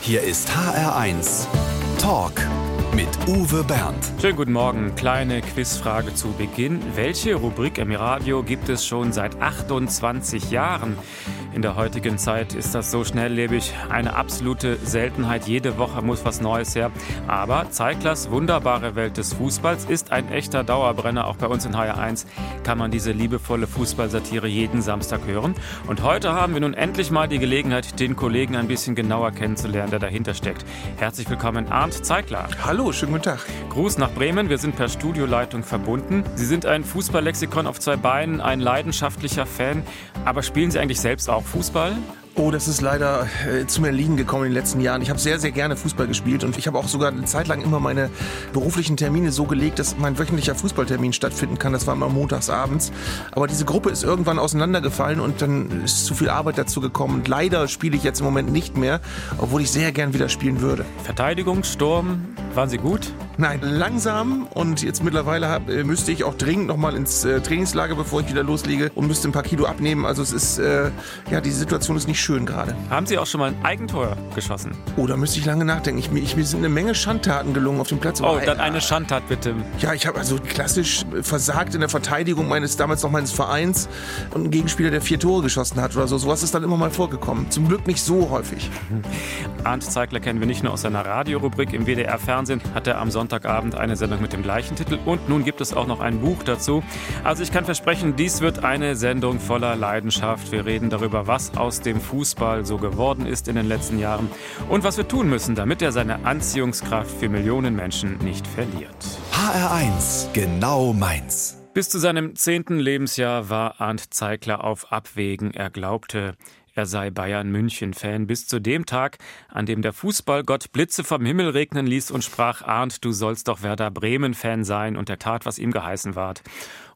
Hier ist HR1 Talk mit Uwe Bernd. Schönen guten Morgen. Kleine Quizfrage zu Beginn. Welche Rubrik im Radio gibt es schon seit 28 Jahren? In der heutigen Zeit ist das so schnelllebig eine absolute Seltenheit. Jede Woche muss was Neues her. Aber Zeiglers wunderbare Welt des Fußballs ist ein echter Dauerbrenner. Auch bei uns in HR1 kann man diese liebevolle Fußballsatire jeden Samstag hören. Und heute haben wir nun endlich mal die Gelegenheit, den Kollegen ein bisschen genauer kennenzulernen, der dahinter steckt. Herzlich willkommen, Arndt Zeigler. Hallo, schönen guten Tag. Gruß nach Bremen. Wir sind per Studioleitung verbunden. Sie sind ein Fußballlexikon auf zwei Beinen, ein leidenschaftlicher Fan. Aber spielen Sie eigentlich selbst auch Fußball? Oh, das ist leider äh, zu mir liegen gekommen in den letzten Jahren. Ich habe sehr, sehr gerne Fußball gespielt und ich habe auch sogar eine Zeit lang immer meine beruflichen Termine so gelegt, dass mein wöchentlicher Fußballtermin stattfinden kann. Das war immer montags abends. Aber diese Gruppe ist irgendwann auseinandergefallen und dann ist zu viel Arbeit dazu gekommen. Und leider spiele ich jetzt im Moment nicht mehr, obwohl ich sehr gern wieder spielen würde. Verteidigung, Sturm, waren Sie gut? Nein, langsam und jetzt mittlerweile hab, äh, müsste ich auch dringend nochmal ins äh, Trainingslager, bevor ich wieder loslege und müsste ein paar Kilo abnehmen. Also es ist, äh, ja, die Situation ist nicht schön gerade. Haben Sie auch schon mal ein Eigentor geschossen? Oh, da müsste ich lange nachdenken. Ich, mir, ich, mir sind eine Menge Schandtaten gelungen auf dem Platz. Oh, dann eine Schandtat bitte. Ja, ich habe also klassisch versagt in der Verteidigung meines damals noch meines Vereins und ein Gegenspieler, der vier Tore geschossen hat oder so. Sowas ist dann immer mal vorgekommen. Zum Glück nicht so häufig. Arndt Zeigler kennen wir nicht nur aus seiner Radiorubrik im WDR-Fernsehen, hat er am Sonntagabend eine Sendung mit dem gleichen Titel und nun gibt es auch noch ein Buch dazu. Also ich kann versprechen, dies wird eine Sendung voller Leidenschaft. Wir reden darüber, was aus dem Fußball so geworden ist in den letzten Jahren und was wir tun müssen, damit er seine Anziehungskraft für Millionen Menschen nicht verliert. HR1, genau meins. Bis zu seinem zehnten Lebensjahr war Arndt Zeigler auf Abwägen. Er glaubte, er sei Bayern München-Fan bis zu dem Tag, an dem der Fußballgott Blitze vom Himmel regnen ließ und sprach, Arndt, du sollst doch Werder Bremen-Fan sein und er tat, was ihm geheißen ward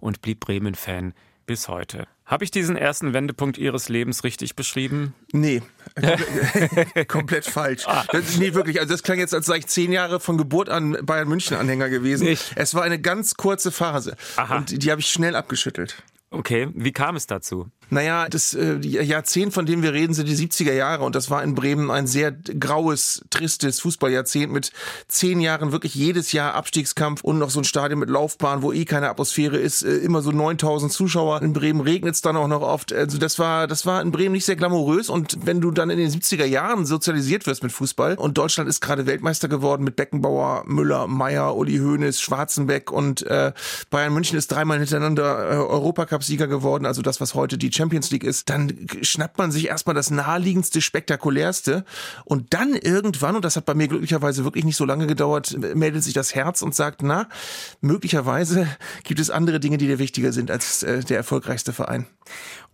und blieb Bremen-Fan bis heute. Habe ich diesen ersten Wendepunkt Ihres Lebens richtig beschrieben? Nee, komplett, komplett falsch. Ah. Das, nee, wirklich. Also das klang jetzt, als sei ich zehn Jahre von Geburt an Bayern München Anhänger gewesen. Nicht. Es war eine ganz kurze Phase Aha. und die, die habe ich schnell abgeschüttelt. Okay, wie kam es dazu? Naja, das äh, Jahrzehnt, von dem wir reden, sind die 70er Jahre und das war in Bremen ein sehr graues, tristes Fußballjahrzehnt mit zehn Jahren wirklich jedes Jahr Abstiegskampf und noch so ein Stadion mit Laufbahn, wo eh keine Atmosphäre ist, äh, immer so 9000 Zuschauer. In Bremen regnet es dann auch noch oft. Also das war, das war in Bremen nicht sehr glamourös und wenn du dann in den 70er Jahren sozialisiert wirst mit Fußball und Deutschland ist gerade Weltmeister geworden mit Beckenbauer, Müller, Meier, Uli Hoeneß, Schwarzenbeck und äh, Bayern München ist dreimal hintereinander äh, Europacup-Sieger geworden, also das, was heute die Champions League ist, dann schnappt man sich erstmal das naheliegendste, spektakulärste und dann irgendwann, und das hat bei mir glücklicherweise wirklich nicht so lange gedauert, meldet sich das Herz und sagt, na, möglicherweise gibt es andere Dinge, die dir wichtiger sind als äh, der erfolgreichste Verein.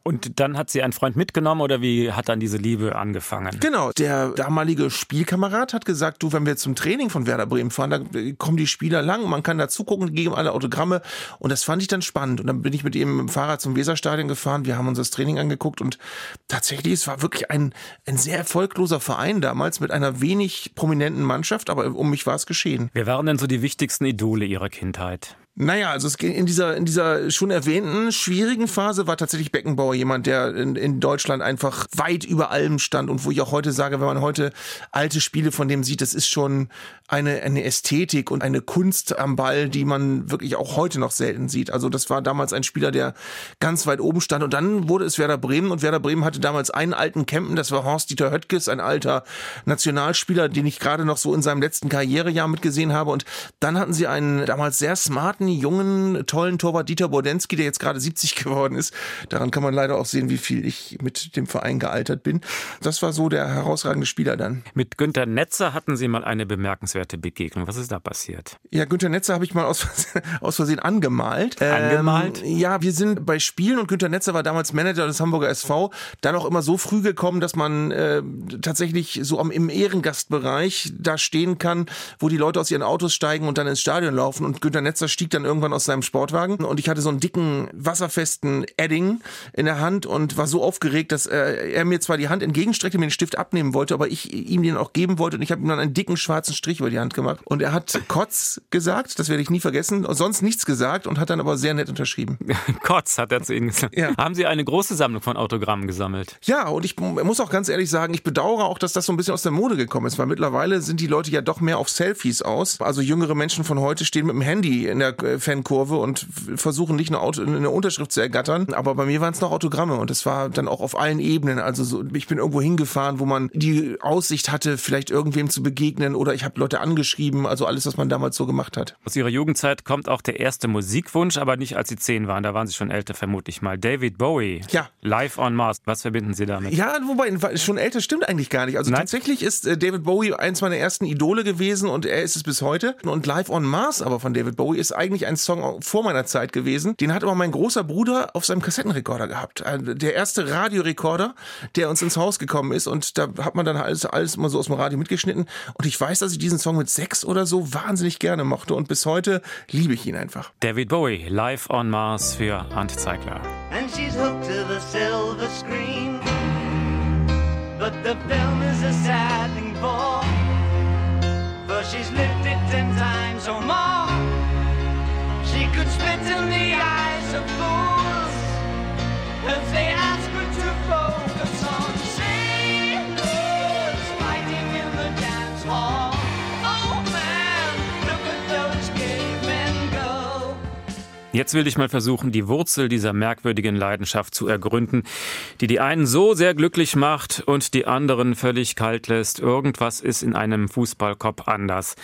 Und dann hat sie einen Freund mitgenommen oder wie hat dann diese Liebe angefangen? Genau, der damalige Spielkamerad hat gesagt, du, wenn wir zum Training von Werder Bremen fahren, da kommen die Spieler lang, man kann da zugucken, geben alle Autogramme und das fand ich dann spannend und dann bin ich mit ihm im Fahrrad zum Weserstadion gefahren, wir haben uns das Training angeguckt und tatsächlich, es war wirklich ein, ein sehr erfolgloser Verein damals mit einer wenig prominenten Mannschaft, aber um mich war es geschehen. Wer waren denn so die wichtigsten Idole Ihrer Kindheit? Naja, also es ging in dieser, in dieser schon erwähnten schwierigen Phase war tatsächlich Beckenbauer jemand, der in, in Deutschland einfach weit über allem stand und wo ich auch heute sage, wenn man heute alte Spiele von dem sieht, das ist schon eine, eine Ästhetik und eine Kunst am Ball, die man wirklich auch heute noch selten sieht. Also das war damals ein Spieler, der ganz weit oben stand und dann wurde es Werder Bremen und Werder Bremen hatte damals einen alten Campen, das war Horst-Dieter Höttges, ein alter Nationalspieler, den ich gerade noch so in seinem letzten Karrierejahr mitgesehen habe und dann hatten sie einen damals sehr smarten jungen, tollen Torwart Dieter Bordensky, der jetzt gerade 70 geworden ist. Daran kann man leider auch sehen, wie viel ich mit dem Verein gealtert bin. Das war so der herausragende Spieler dann. Mit Günter Netzer hatten Sie mal eine bemerkenswerte Begegnung. Was ist da passiert? Ja, Günter Netzer habe ich mal aus, Versehen- aus Versehen angemalt. Angemalt? Ähm, ja, wir sind bei Spielen und Günter Netzer war damals Manager des Hamburger SV, dann auch immer so früh gekommen, dass man äh, tatsächlich so am, im Ehrengastbereich da stehen kann, wo die Leute aus ihren Autos steigen und dann ins Stadion laufen. Und Günter Netzer stieg dann dann irgendwann aus seinem Sportwagen und ich hatte so einen dicken, wasserfesten Edding in der Hand und war so aufgeregt, dass äh, er mir zwar die Hand entgegenstreckte, mir den Stift abnehmen wollte, aber ich ihm den auch geben wollte und ich habe ihm dann einen dicken schwarzen Strich über die Hand gemacht. Und er hat Kotz gesagt, das werde ich nie vergessen, sonst nichts gesagt und hat dann aber sehr nett unterschrieben. Kotz hat er zu Ihnen gesagt. Ja. Haben Sie eine große Sammlung von Autogrammen gesammelt? Ja, und ich muss auch ganz ehrlich sagen, ich bedauere auch, dass das so ein bisschen aus der Mode gekommen ist, weil mittlerweile sind die Leute ja doch mehr auf Selfies aus. Also jüngere Menschen von heute stehen mit dem Handy in der Fankurve und versuchen nicht eine, Auto, eine Unterschrift zu ergattern. Aber bei mir waren es noch Autogramme und es war dann auch auf allen Ebenen. Also so, ich bin irgendwo hingefahren, wo man die Aussicht hatte, vielleicht irgendwem zu begegnen oder ich habe Leute angeschrieben. Also alles, was man damals so gemacht hat. Aus Ihrer Jugendzeit kommt auch der erste Musikwunsch, aber nicht als Sie zehn waren. Da waren Sie schon älter, vermutlich mal. David Bowie. Ja. Live on Mars. Was verbinden Sie damit? Ja, wobei schon älter stimmt eigentlich gar nicht. Also Nein. tatsächlich ist äh, David Bowie eins meiner ersten Idole gewesen und er ist es bis heute. Und Live on Mars aber von David Bowie ist eigentlich ein Song vor meiner Zeit gewesen. Den hat aber mein großer Bruder auf seinem Kassettenrekorder gehabt. Der erste Radiorekorder, der uns ins Haus gekommen ist und da hat man dann alles, alles mal so aus dem Radio mitgeschnitten. Und ich weiß, dass ich diesen Song mit sechs oder so wahnsinnig gerne mochte und bis heute liebe ich ihn einfach. David Bowie, Live on Mars für Ant Zeigler. And she's hooked to the silver screen. But the film is a sad thing for For she's lived it ten times or more She could spit in the eyes of fools. If they Jetzt will ich mal versuchen, die Wurzel dieser merkwürdigen Leidenschaft zu ergründen, die die einen so sehr glücklich macht und die anderen völlig kalt lässt. Irgendwas ist in einem Fußballkopf anders.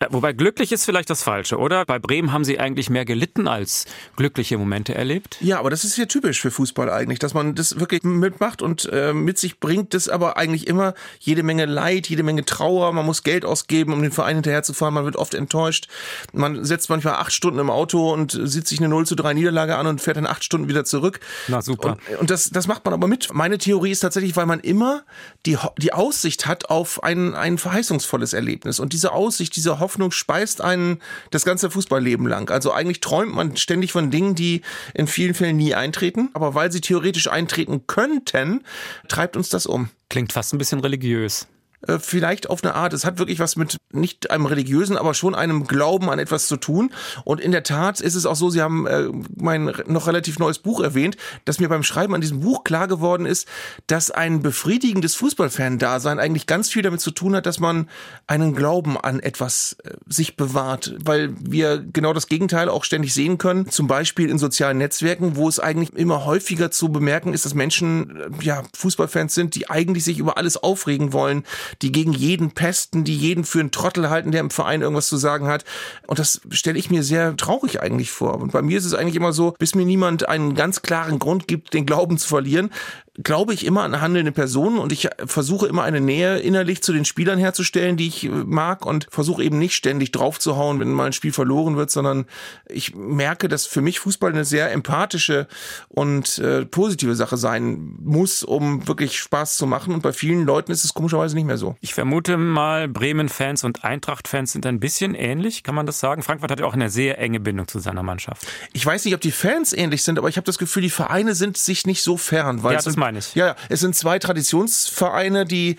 Äh, wobei glücklich ist vielleicht das Falsche, oder? Bei Bremen haben Sie eigentlich mehr gelitten als glückliche Momente erlebt? Ja, aber das ist ja typisch für Fußball eigentlich, dass man das wirklich mitmacht und äh, mit sich bringt das aber eigentlich immer jede Menge Leid, jede Menge Trauer. Man muss Geld ausgeben, um den Verein hinterherzufahren. Man wird oft enttäuscht. Man setzt manchmal acht Stunden im Auto und sitzt sich eine 0 zu 3 Niederlage an und fährt dann acht Stunden wieder zurück. Na super. Und, und das, das macht man aber mit. Meine Theorie ist tatsächlich, weil man immer die, die Aussicht hat auf ein, ein verheißungsvolles Erlebnis. Und diese Aussicht, diese Hoffnung speist einen das ganze Fußballleben lang. Also eigentlich träumt man ständig von Dingen, die in vielen Fällen nie eintreten. Aber weil sie theoretisch eintreten könnten, treibt uns das um. Klingt fast ein bisschen religiös. Äh, vielleicht auf eine Art. Es hat wirklich was mit nicht einem religiösen, aber schon einem Glauben an etwas zu tun. Und in der Tat ist es auch so, Sie haben äh, mein noch relativ neues Buch erwähnt, dass mir beim Schreiben an diesem Buch klar geworden ist, dass ein befriedigendes Fußballfan-Dasein eigentlich ganz viel damit zu tun hat, dass man einen Glauben an etwas äh, sich bewahrt, weil wir genau das Gegenteil auch ständig sehen können, zum Beispiel in sozialen Netzwerken, wo es eigentlich immer häufiger zu bemerken ist, dass Menschen äh, ja Fußballfans sind, die eigentlich sich über alles aufregen wollen, die gegen jeden pesten, die jeden für einen Trottel halten, der im Verein irgendwas zu sagen hat. Und das stelle ich mir sehr traurig eigentlich vor. Und bei mir ist es eigentlich immer so, bis mir niemand einen ganz klaren Grund gibt, den Glauben zu verlieren, glaube ich immer an handelnde Personen und ich versuche immer eine Nähe innerlich zu den Spielern herzustellen, die ich äh, mag und versuche eben nicht ständig draufzuhauen, wenn mal ein Spiel verloren wird, sondern ich merke, dass für mich Fußball eine sehr empathische und äh, positive Sache sein muss, um wirklich Spaß zu machen und bei vielen Leuten ist es komischerweise nicht mehr so. Ich vermute mal, Bremen-Fans und Eintracht-Fans sind ein bisschen ähnlich, kann man das sagen? Frankfurt hat ja auch eine sehr enge Bindung zu seiner Mannschaft. Ich weiß nicht, ob die Fans ähnlich sind, aber ich habe das Gefühl, die Vereine sind sich nicht so fern, weil ja, meine ich. Ja, es sind zwei Traditionsvereine, die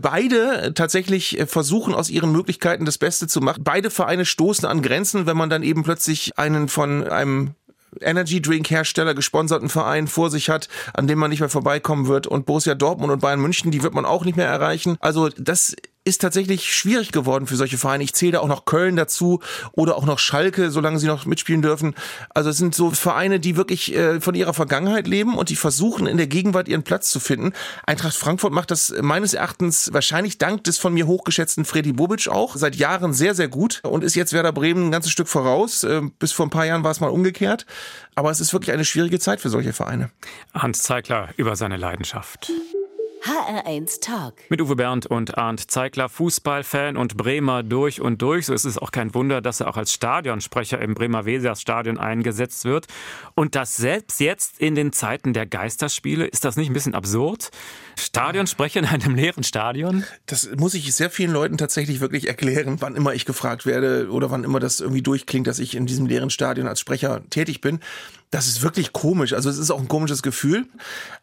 beide tatsächlich versuchen, aus ihren Möglichkeiten das Beste zu machen. Beide Vereine stoßen an Grenzen, wenn man dann eben plötzlich einen von einem Energy Drink Hersteller gesponserten Verein vor sich hat, an dem man nicht mehr vorbeikommen wird und Borussia Dortmund und Bayern München, die wird man auch nicht mehr erreichen. Also das ist tatsächlich schwierig geworden für solche Vereine. Ich zähle da auch noch Köln dazu oder auch noch Schalke, solange sie noch mitspielen dürfen. Also es sind so Vereine, die wirklich äh, von ihrer Vergangenheit leben und die versuchen in der Gegenwart ihren Platz zu finden. Eintracht Frankfurt macht das meines Erachtens wahrscheinlich dank des von mir hochgeschätzten Freddy Bobic auch seit Jahren sehr, sehr gut und ist jetzt Werder Bremen ein ganzes Stück voraus. Äh, bis vor ein paar Jahren war es mal umgekehrt. Aber es ist wirklich eine schwierige Zeit für solche Vereine. Hans Zeigler über seine Leidenschaft. HR1 Talk. Mit Uwe Bernd und Arndt Zeigler, Fußballfan und Bremer durch und durch. So ist es auch kein Wunder, dass er auch als Stadionsprecher im Bremer Weserstadion eingesetzt wird. Und das selbst jetzt in den Zeiten der Geisterspiele, ist das nicht ein bisschen absurd? Stadionsprecher in einem leeren Stadion? Das muss ich sehr vielen Leuten tatsächlich wirklich erklären, wann immer ich gefragt werde oder wann immer das irgendwie durchklingt, dass ich in diesem leeren Stadion als Sprecher tätig bin. Das ist wirklich komisch. Also es ist auch ein komisches Gefühl.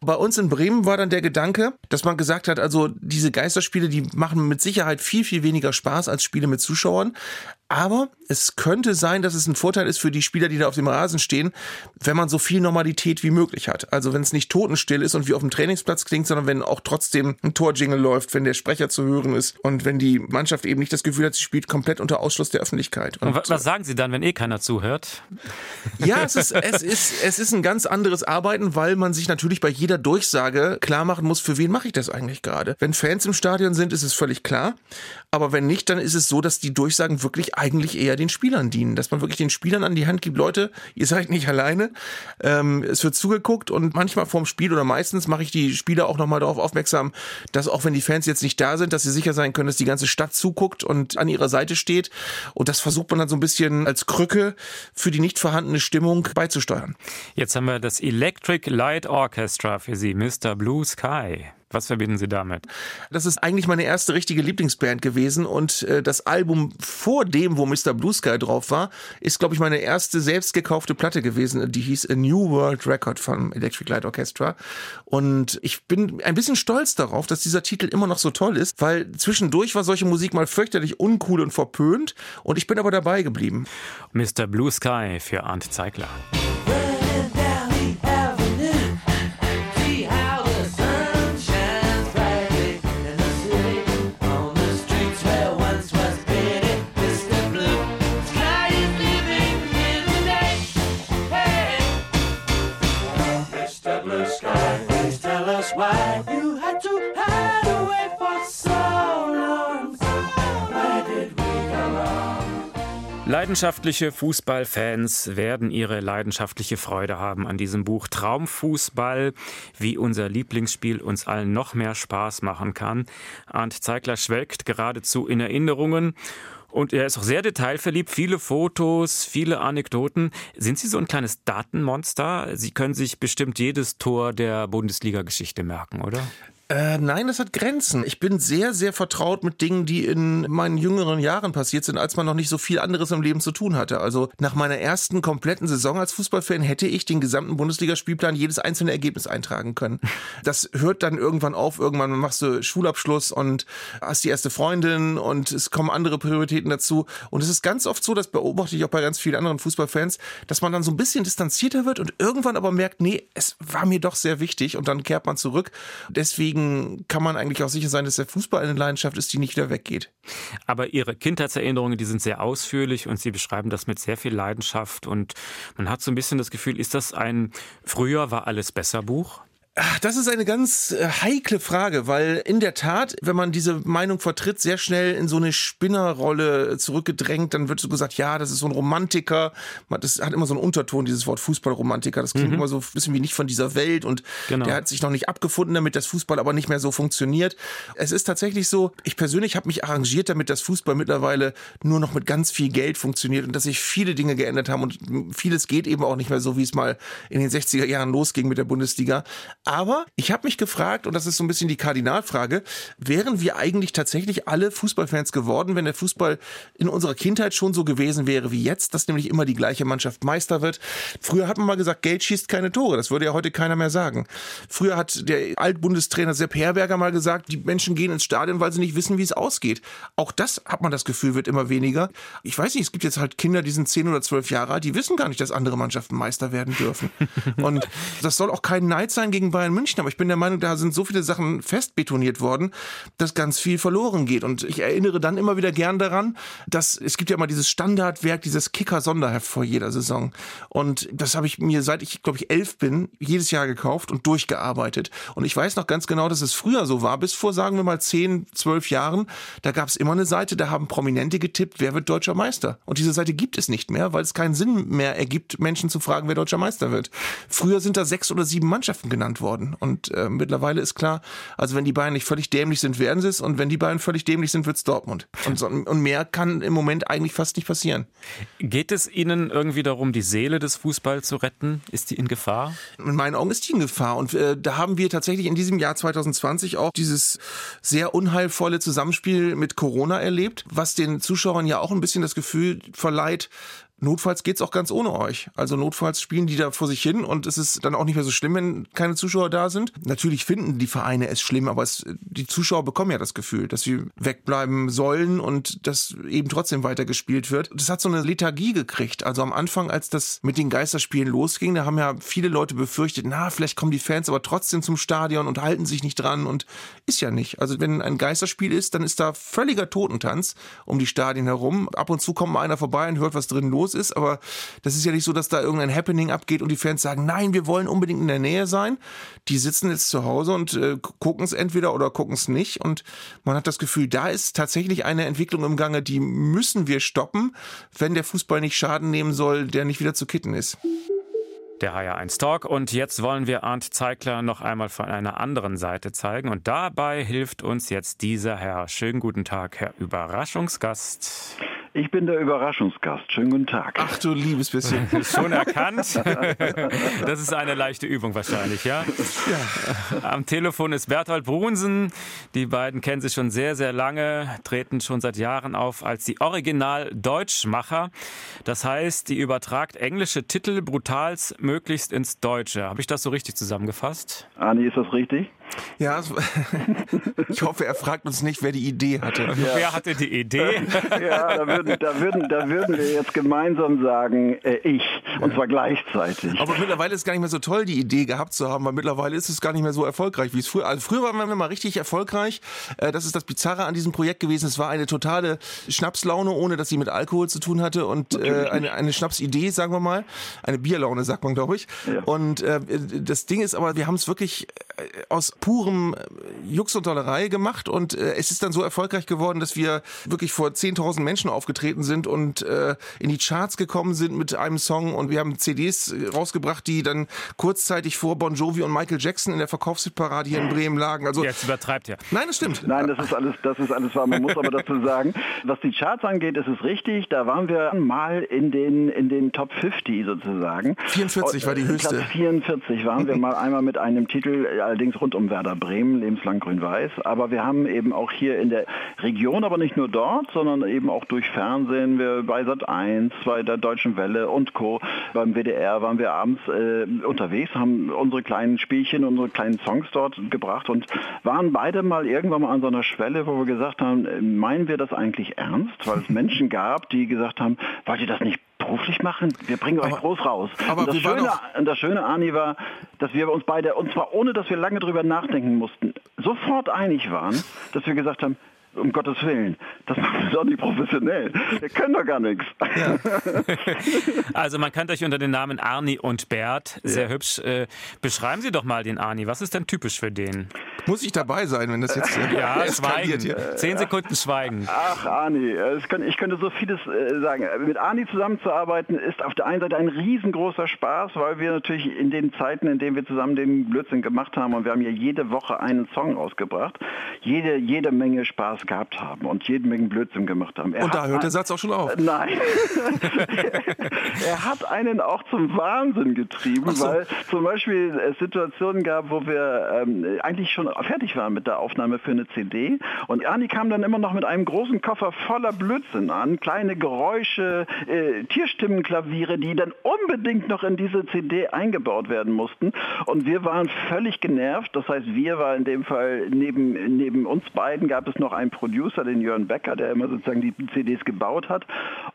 Bei uns in Bremen war dann der Gedanke, dass man gesagt hat, also diese Geisterspiele, die machen mit Sicherheit viel, viel weniger Spaß als Spiele mit Zuschauern. Aber es könnte sein, dass es ein Vorteil ist für die Spieler, die da auf dem Rasen stehen, wenn man so viel Normalität wie möglich hat. Also wenn es nicht totenstill ist und wie auf dem Trainingsplatz klingt, sondern wenn auch trotzdem ein Torjingle läuft, wenn der Sprecher zu hören ist und wenn die Mannschaft eben nicht das Gefühl hat, sie spielt komplett unter Ausschluss der Öffentlichkeit. Und, und was sagen Sie dann, wenn eh keiner zuhört? Ja, es ist, es ist, es ist ein ganz anderes Arbeiten, weil man sich natürlich bei jeder Durchsage klar machen muss, für wen mache ich das eigentlich gerade. Wenn Fans im Stadion sind, ist es völlig klar. Aber wenn nicht, dann ist es so, dass die Durchsagen wirklich eigentlich eher den Spielern dienen. Dass man wirklich den Spielern an die Hand gibt, Leute, ihr seid nicht alleine. Ähm, es wird zugeguckt und manchmal vorm Spiel oder meistens mache ich die Spieler auch nochmal darauf aufmerksam, dass auch wenn die Fans jetzt nicht da sind, dass sie sicher sein können, dass die ganze Stadt zuguckt und an ihrer Seite steht. Und das versucht man dann so ein bisschen als Krücke für die nicht vorhandene Stimmung beizusteuern. Jetzt haben wir das Electric Light Orchestra für Sie, Mr. Blue Sky. Was verbinden Sie damit? Das ist eigentlich meine erste richtige Lieblingsband gewesen und äh, das Album vor dem, wo Mr. Blue Sky drauf war, ist, glaube ich, meine erste selbst gekaufte Platte gewesen. Die hieß A New World Record von Electric Light Orchestra. Und ich bin ein bisschen stolz darauf, dass dieser Titel immer noch so toll ist, weil zwischendurch war solche Musik mal fürchterlich uncool und verpönt und ich bin aber dabei geblieben. Mr. Blue Sky für Arndt Zeigler. Leidenschaftliche Fußballfans werden ihre leidenschaftliche Freude haben an diesem Buch Traumfußball, wie unser Lieblingsspiel uns allen noch mehr Spaß machen kann. Arndt Zeigler schwelgt geradezu in Erinnerungen. Und er ist auch sehr detailverliebt, viele Fotos, viele Anekdoten. Sind Sie so ein kleines Datenmonster? Sie können sich bestimmt jedes Tor der Bundesliga-Geschichte merken, oder? Äh, nein, das hat Grenzen. Ich bin sehr, sehr vertraut mit Dingen, die in meinen jüngeren Jahren passiert sind, als man noch nicht so viel anderes im Leben zu tun hatte. Also nach meiner ersten kompletten Saison als Fußballfan hätte ich den gesamten Bundesligaspielplan jedes einzelne Ergebnis eintragen können. Das hört dann irgendwann auf. Irgendwann machst du Schulabschluss und hast die erste Freundin und es kommen andere Prioritäten dazu. Und es ist ganz oft so, das beobachte ich auch bei ganz vielen anderen Fußballfans, dass man dann so ein bisschen distanzierter wird und irgendwann aber merkt, nee, es war mir doch sehr wichtig und dann kehrt man zurück. Deswegen deswegen kann man eigentlich auch sicher sein, dass der Fußball eine Leidenschaft ist, die nicht wieder weggeht. Aber Ihre Kindheitserinnerungen, die sind sehr ausführlich und Sie beschreiben das mit sehr viel Leidenschaft und man hat so ein bisschen das Gefühl, ist das ein Früher war alles besser Buch? Das ist eine ganz äh, heikle Frage, weil in der Tat, wenn man diese Meinung vertritt, sehr schnell in so eine Spinnerrolle zurückgedrängt, dann wird so gesagt, ja, das ist so ein Romantiker. Das hat immer so einen Unterton, dieses Wort Fußballromantiker. Das klingt mhm. immer so ein bisschen wie nicht von dieser Welt und genau. der hat sich noch nicht abgefunden damit, dass Fußball aber nicht mehr so funktioniert. Es ist tatsächlich so, ich persönlich habe mich arrangiert damit, dass Fußball mittlerweile nur noch mit ganz viel Geld funktioniert und dass sich viele Dinge geändert haben und vieles geht eben auch nicht mehr so, wie es mal in den 60er Jahren losging mit der Bundesliga. Aber ich habe mich gefragt, und das ist so ein bisschen die Kardinalfrage, wären wir eigentlich tatsächlich alle Fußballfans geworden, wenn der Fußball in unserer Kindheit schon so gewesen wäre wie jetzt, dass nämlich immer die gleiche Mannschaft Meister wird? Früher hat man mal gesagt, Geld schießt keine Tore. Das würde ja heute keiner mehr sagen. Früher hat der Altbundestrainer Sepp Herberger mal gesagt, die Menschen gehen ins Stadion, weil sie nicht wissen, wie es ausgeht. Auch das hat man das Gefühl, wird immer weniger. Ich weiß nicht, es gibt jetzt halt Kinder, die sind zehn oder zwölf Jahre alt, die wissen gar nicht, dass andere Mannschaften Meister werden dürfen. Und das soll auch kein Neid sein gegen Bayern München, aber ich bin der Meinung, da sind so viele Sachen festbetoniert worden, dass ganz viel verloren geht. Und ich erinnere dann immer wieder gern daran, dass es gibt ja immer dieses Standardwerk, dieses Kicker-Sonderheft vor jeder Saison. Und das habe ich mir seit ich, glaube ich, elf bin, jedes Jahr gekauft und durchgearbeitet. Und ich weiß noch ganz genau, dass es früher so war, bis vor, sagen wir mal, zehn, zwölf Jahren, da gab es immer eine Seite, da haben Prominente getippt, wer wird deutscher Meister. Und diese Seite gibt es nicht mehr, weil es keinen Sinn mehr ergibt, Menschen zu fragen, wer deutscher Meister wird. Früher sind da sechs oder sieben Mannschaften genannt worden. Und äh, mittlerweile ist klar, also wenn die Bayern nicht völlig dämlich sind, werden sie es. Und wenn die Bayern völlig dämlich sind, wird's Dortmund. Und, so, und mehr kann im Moment eigentlich fast nicht passieren. Geht es Ihnen irgendwie darum, die Seele des Fußballs zu retten? Ist die in Gefahr? In meinen Augen ist die in Gefahr. Und äh, da haben wir tatsächlich in diesem Jahr 2020 auch dieses sehr unheilvolle Zusammenspiel mit Corona erlebt, was den Zuschauern ja auch ein bisschen das Gefühl verleiht, Notfalls geht's auch ganz ohne euch. Also notfalls spielen die da vor sich hin und es ist dann auch nicht mehr so schlimm, wenn keine Zuschauer da sind. Natürlich finden die Vereine es schlimm, aber es, die Zuschauer bekommen ja das Gefühl, dass sie wegbleiben sollen und dass eben trotzdem weitergespielt wird. Das hat so eine Lethargie gekriegt. Also am Anfang, als das mit den Geisterspielen losging, da haben ja viele Leute befürchtet, na, vielleicht kommen die Fans aber trotzdem zum Stadion und halten sich nicht dran und ist ja nicht. Also wenn ein Geisterspiel ist, dann ist da völliger Totentanz um die Stadien herum. Ab und zu kommt mal einer vorbei und hört, was drin los los ist, aber das ist ja nicht so, dass da irgendein Happening abgeht und die Fans sagen, nein, wir wollen unbedingt in der Nähe sein. Die sitzen jetzt zu Hause und äh, gucken es entweder oder gucken es nicht und man hat das Gefühl, da ist tatsächlich eine Entwicklung im Gange, die müssen wir stoppen, wenn der Fußball nicht Schaden nehmen soll, der nicht wieder zu kitten ist. Der HR1 Talk. Und jetzt wollen wir Arndt Zeigler noch einmal von einer anderen Seite zeigen. Und dabei hilft uns jetzt dieser Herr. Schönen guten Tag, Herr Überraschungsgast. Ich bin der Überraschungsgast. Schönen guten Tag. Ach du liebes bisschen. Schon erkannt. Das ist eine leichte Übung wahrscheinlich, ja? ja? Am Telefon ist Berthold Brunsen. Die beiden kennen sich schon sehr, sehr lange, treten schon seit Jahren auf als die Original-Deutschmacher. Das heißt, die übertragt englische Titel brutals möglichst ins Deutsche. Habe ich das so richtig zusammengefasst? Ani, ist das richtig? Ja, ich hoffe, er fragt uns nicht, wer die Idee hatte. Ja. Wer hatte die Idee? Ja, da würden, da würden, da würden wir jetzt gemeinsam sagen, äh, ich. Und zwar gleichzeitig. Aber mittlerweile ist es gar nicht mehr so toll, die Idee gehabt zu haben, weil mittlerweile ist es gar nicht mehr so erfolgreich, wie es früher. Also früher waren wir mal richtig erfolgreich. Äh, das ist das Bizarre an diesem Projekt gewesen. Es war eine totale Schnapslaune, ohne dass sie mit Alkohol zu tun hatte und äh, eine, eine Schnapsidee, sagen wir mal. Eine Bierlaune, sagt man, glaube ich. Ja. Und äh, das Ding ist aber, wir haben es wirklich äh, aus purem äh, Jux und Dollerei gemacht und äh, es ist dann so erfolgreich geworden, dass wir wirklich vor 10.000 Menschen aufgetreten sind und äh, in die Charts gekommen sind mit einem Song und wir haben CDs äh, rausgebracht, die dann kurzzeitig vor Bon Jovi und Michael Jackson in der Verkaufshitparade hier in Bremen lagen. Also Jetzt übertreibt er. Nein, das stimmt. Nein, das ist alles, das ist alles wahr. Man muss aber dazu sagen, was die Charts angeht, ist es richtig. Da waren wir mal in den in den Top 50 sozusagen. 44 war die höchste. Platz 44 waren wir mal einmal mit einem Titel, allerdings rund um Werder Bremen, lebenslang grün-weiß. Aber wir haben eben auch hier in der Region, aber nicht nur dort, sondern eben auch durch Fernsehen, wir bei Sat 1, bei der Deutschen Welle und Co. Beim WDR waren wir abends äh, unterwegs, haben unsere kleinen Spielchen, unsere kleinen Songs dort gebracht und waren beide mal irgendwann mal an so einer Schwelle, wo wir gesagt haben, meinen wir das eigentlich ernst? Weil es Menschen gab, die gesagt haben, wollt ihr das nicht beruflich machen. Wir bringen euch aber, groß raus. Aber und das, Schöne, das Schöne, Ani, war, dass wir uns beide, und zwar ohne, dass wir lange drüber nachdenken mussten, sofort einig waren, dass wir gesagt haben, um Gottes Willen, das wir doch nicht professionell. Wir können doch gar nichts. Ja. Also man kennt euch unter den Namen Arni und Bert, sehr ja. hübsch. Äh, beschreiben Sie doch mal den Arni. Was ist denn typisch für den? Muss ich dabei sein, wenn das jetzt äh, ja schweigen. Hier. Zehn Sekunden schweigen. Ach Arni, ich könnte so vieles äh, sagen. Mit Arni zusammenzuarbeiten ist auf der einen Seite ein riesengroßer Spaß, weil wir natürlich in den Zeiten, in denen wir zusammen den Blödsinn gemacht haben und wir haben hier jede Woche einen Song rausgebracht, jede jede Menge Spaß Spaß gehabt haben und jeden Menge Blödsinn gemacht haben. Er und da hört der Satz auch schon auf. Äh, nein. er hat einen auch zum Wahnsinn getrieben, so. weil zum Beispiel es Situationen gab, wo wir ähm, eigentlich schon fertig waren mit der Aufnahme für eine CD und Ernie kam dann immer noch mit einem großen Koffer voller Blödsinn an, kleine Geräusche, äh, Tierstimmenklaviere, die dann unbedingt noch in diese CD eingebaut werden mussten und wir waren völlig genervt. Das heißt, wir war in dem Fall neben, neben uns beiden gab es noch ein Producer, den Jörn Becker, der immer sozusagen die CDs gebaut hat.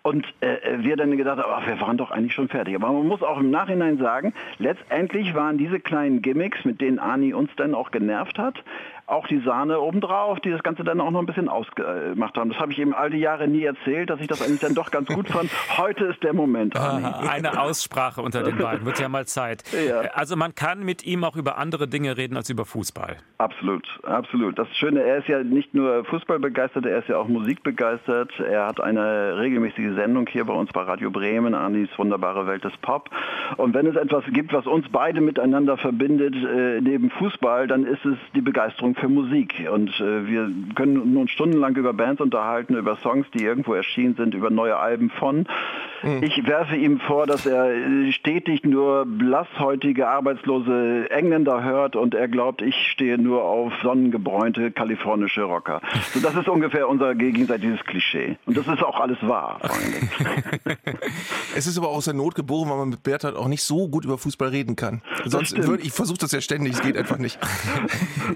Und äh, wir dann gedacht haben, ach, wir waren doch eigentlich schon fertig. Aber man muss auch im Nachhinein sagen, letztendlich waren diese kleinen Gimmicks, mit denen Ani uns dann auch genervt hat, auch die Sahne obendrauf, die das Ganze dann auch noch ein bisschen ausgemacht haben. Das habe ich eben all die Jahre nie erzählt, dass ich das eigentlich dann doch ganz gut fand. Heute ist der Moment. Eine Aussprache unter den beiden, wird ja mal Zeit. Ja. Also man kann mit ihm auch über andere Dinge reden als über Fußball. Absolut, absolut. Das Schöne, er ist ja nicht nur Fußball begeistert, er ist ja auch Musik begeistert. Er hat eine regelmäßige Sendung hier bei uns bei Radio Bremen, Anis wunderbare Welt des Pop. Und wenn es etwas gibt, was uns beide miteinander verbindet, äh, neben Fußball, dann ist es die Begeisterung für Musik. Und äh, wir können nun stundenlang über Bands unterhalten, über Songs, die irgendwo erschienen sind, über neue Alben von. Mhm. Ich werfe ihm vor, dass er stetig nur blasshäutige, arbeitslose Engländer hört und er glaubt, ich stehe nur auf sonnengebräunte kalifornische Rocker. So, das ist ungefähr unser gegenseitiges Klischee. Und das ist auch alles wahr, Freunde. es ist aber auch aus der Not geboren, weil man mit Berthold auch nicht so gut über Fußball reden kann. Sonst würde ich versuche das ja ständig, es geht einfach nicht.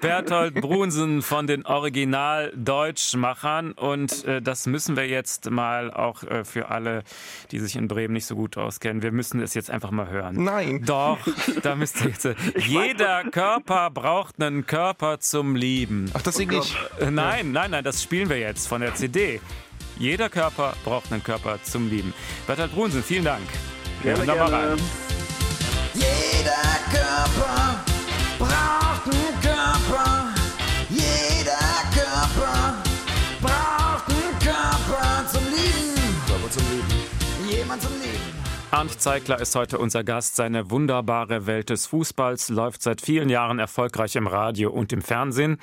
Berthold Brunsen von den Original Deutschmachern und äh, das müssen wir jetzt mal auch äh, für alle, die sich in Bremen nicht so gut auskennen. Wir müssen es jetzt einfach mal hören. Nein. Doch, da müsst ihr jetzt. Äh, jeder Körper braucht einen Körper zum Lieben. Ach, das singe ich. Äh, nein, nein, nein, das spielen wir jetzt von der CD. Jeder Körper braucht einen Körper zum Lieben. Bertolt Brunsen, vielen Dank. Gerne, gerne. Mal rein. Arndt Zeigler ist heute unser Gast. Seine wunderbare Welt des Fußballs läuft seit vielen Jahren erfolgreich im Radio und im Fernsehen.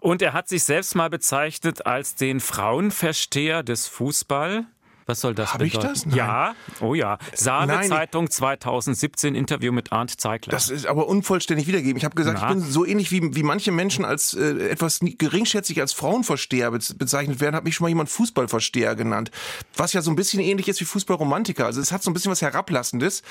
Und er hat sich selbst mal bezeichnet als den Frauenversteher des Fußball. Was soll das Hab bedeuten? ich das? Nein. Ja, oh ja. Saale Zeitung 2017 Interview mit Arndt Zeigler. Das ist aber unvollständig wiedergegeben. Ich habe gesagt, Na? ich bin so ähnlich wie, wie manche Menschen als äh, etwas geringschätzig als Frauenversteher bezeichnet werden, hat mich schon mal jemand Fußballversteher genannt. Was ja so ein bisschen ähnlich ist wie Fußballromantiker. Also es hat so ein bisschen was Herablassendes,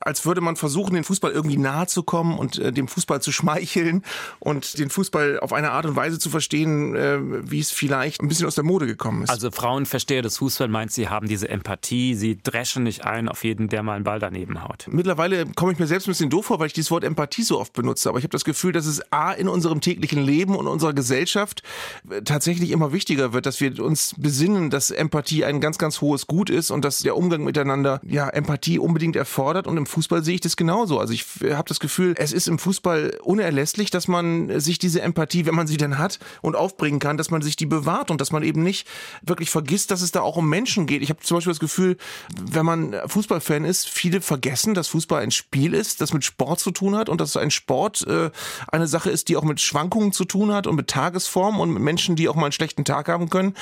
als würde man versuchen, den Fußball irgendwie nahe zu kommen und äh, dem Fußball zu schmeicheln und den Fußball auf eine Art und Weise zu verstehen, äh, wie es vielleicht ein bisschen aus der Mode gekommen ist. Also Frauenversteher des Fußballs meint, sie haben diese Empathie, sie dreschen nicht ein auf jeden, der mal einen Ball daneben haut. Mittlerweile komme ich mir selbst ein bisschen doof vor, weil ich dieses Wort Empathie so oft benutze. Aber ich habe das Gefühl, dass es A in unserem täglichen Leben und unserer Gesellschaft äh, tatsächlich immer wichtiger wird, dass wir uns besinnen, dass Empathie ein ganz, ganz hohes Gut ist und dass der Umgang miteinander ja Empathie unbedingt erfordert. Und im Fußball sehe ich das genauso. Also ich habe das Gefühl, es ist im Fußball unerlässlich, dass man sich diese Empathie, wenn man sie denn hat und aufbringen kann, dass man sich die bewahrt und dass man eben nicht wirklich vergisst, dass es da auch um Menschen geht. Ich habe zum Beispiel das Gefühl, wenn man Fußballfan ist, viele vergessen, dass Fußball ein Spiel ist, das mit Sport zu tun hat und dass ein Sport äh, eine Sache ist, die auch mit Schwankungen zu tun hat und mit Tagesform und mit Menschen, die auch mal einen schlechten Tag haben können.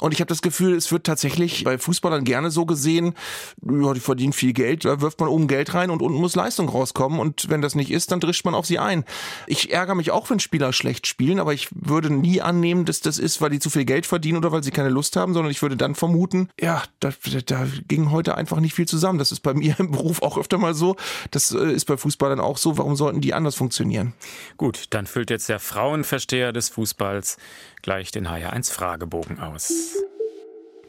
Und ich habe das Gefühl, es wird tatsächlich bei Fußballern gerne so gesehen, ja, die verdienen viel Geld, da wirft man oben Geld rein und unten muss Leistung rauskommen und wenn das nicht ist, dann drischt man auf sie ein. Ich ärgere mich auch, wenn Spieler schlecht spielen, aber ich würde nie annehmen, dass das ist, weil die zu viel Geld verdienen oder weil sie keine Lust haben, sondern ich würde dann vermuten, ja, da, da ging heute einfach nicht viel zusammen. Das ist bei mir im Beruf auch öfter mal so. Das äh, ist bei Fußballern auch so. Warum sollten die anders funktionieren? Gut, dann füllt jetzt der Frauenversteher des Fußballs gleich den HR1 Fragebogen aus.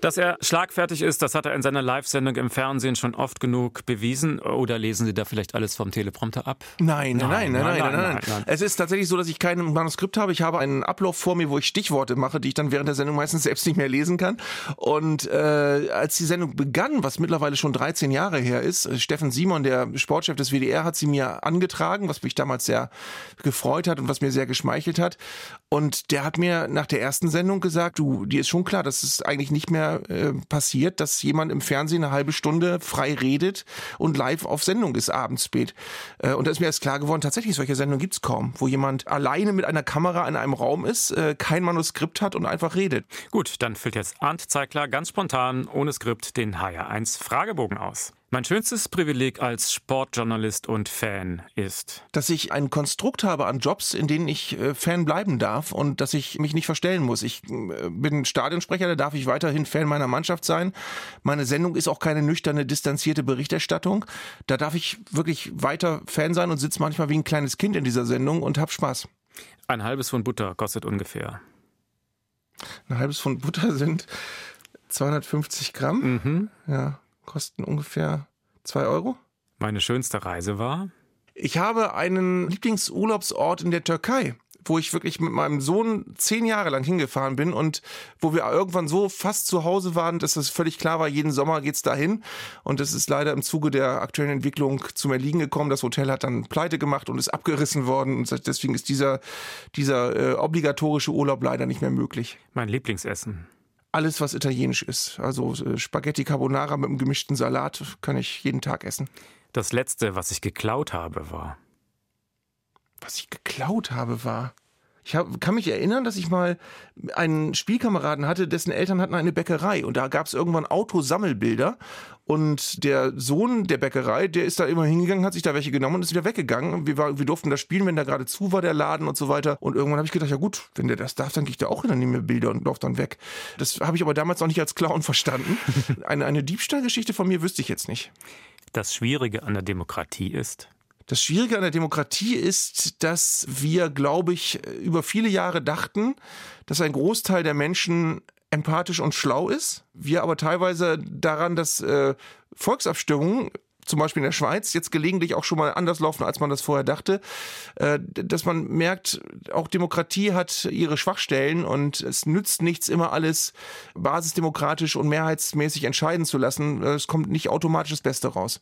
Dass er schlagfertig ist, das hat er in seiner Live-Sendung im Fernsehen schon oft genug bewiesen. Oder lesen Sie da vielleicht alles vom Teleprompter ab? Nein, nein, nein, nein, nein, nein, nein. Es ist tatsächlich so, dass ich kein Manuskript habe. Ich habe einen Ablauf vor mir, wo ich Stichworte mache, die ich dann während der Sendung meistens selbst nicht mehr lesen kann. Und äh, als die Sendung begann, was mittlerweile schon 13 Jahre her ist, äh, Steffen Simon, der Sportchef des WDR, hat sie mir angetragen, was mich damals sehr gefreut hat und was mir sehr geschmeichelt hat. Und der hat mir nach der ersten Sendung gesagt, du, dir ist schon klar, dass es eigentlich nicht mehr äh, passiert, dass jemand im Fernsehen eine halbe Stunde frei redet und live auf Sendung ist abends spät. Äh, und da ist mir erst klar geworden, tatsächlich solche Sendungen gibt's kaum, wo jemand alleine mit einer Kamera in einem Raum ist, äh, kein Manuskript hat und einfach redet. Gut, dann füllt jetzt Arndt Zeigler ganz spontan ohne Skript den HR1 Fragebogen aus. Mein schönstes Privileg als Sportjournalist und Fan ist, dass ich ein Konstrukt habe an Jobs, in denen ich äh, Fan bleiben darf und dass ich mich nicht verstellen muss. Ich äh, bin Stadionsprecher, da darf ich weiterhin Fan meiner Mannschaft sein. Meine Sendung ist auch keine nüchterne, distanzierte Berichterstattung. Da darf ich wirklich weiter Fan sein und sitze manchmal wie ein kleines Kind in dieser Sendung und hab Spaß. Ein halbes Pfund Butter kostet ungefähr. Ein halbes Pfund Butter sind 250 Gramm. Mhm. Ja kosten ungefähr zwei Euro. Meine schönste Reise war? Ich habe einen Lieblingsurlaubsort in der Türkei wo ich wirklich mit meinem Sohn zehn Jahre lang hingefahren bin und wo wir irgendwann so fast zu Hause waren, dass es völlig klar war, jeden Sommer geht's dahin. Und das ist leider im Zuge der aktuellen Entwicklung zum Erliegen gekommen. Das Hotel hat dann pleite gemacht und ist abgerissen worden. Und deswegen ist dieser, dieser äh, obligatorische Urlaub leider nicht mehr möglich. Mein Lieblingsessen alles, was italienisch ist. Also äh, Spaghetti Carbonara mit einem gemischten Salat kann ich jeden Tag essen. Das letzte, was ich geklaut habe, war. Was ich geklaut habe, war. Ich hab, kann mich erinnern, dass ich mal einen Spielkameraden hatte, dessen Eltern hatten eine Bäckerei und da gab es irgendwann Autosammelbilder und der Sohn der Bäckerei, der ist da immer hingegangen, hat sich da welche genommen und ist wieder weggegangen. Wir, war, wir durften da spielen, wenn da gerade zu war, der Laden und so weiter. Und irgendwann habe ich gedacht, ja gut, wenn der das darf, dann gehe ich da auch hin, dann nehme mir Bilder und laufe dann weg. Das habe ich aber damals noch nicht als Clown verstanden. Eine, eine Diebstahlgeschichte von mir wüsste ich jetzt nicht. Das Schwierige an der Demokratie ist, das Schwierige an der Demokratie ist, dass wir, glaube ich, über viele Jahre dachten, dass ein Großteil der Menschen empathisch und schlau ist. Wir aber teilweise daran, dass äh, Volksabstimmungen zum Beispiel in der Schweiz jetzt gelegentlich auch schon mal anders laufen, als man das vorher dachte, äh, dass man merkt, auch Demokratie hat ihre Schwachstellen und es nützt nichts, immer alles basisdemokratisch und mehrheitsmäßig entscheiden zu lassen. Es kommt nicht automatisch das Beste raus.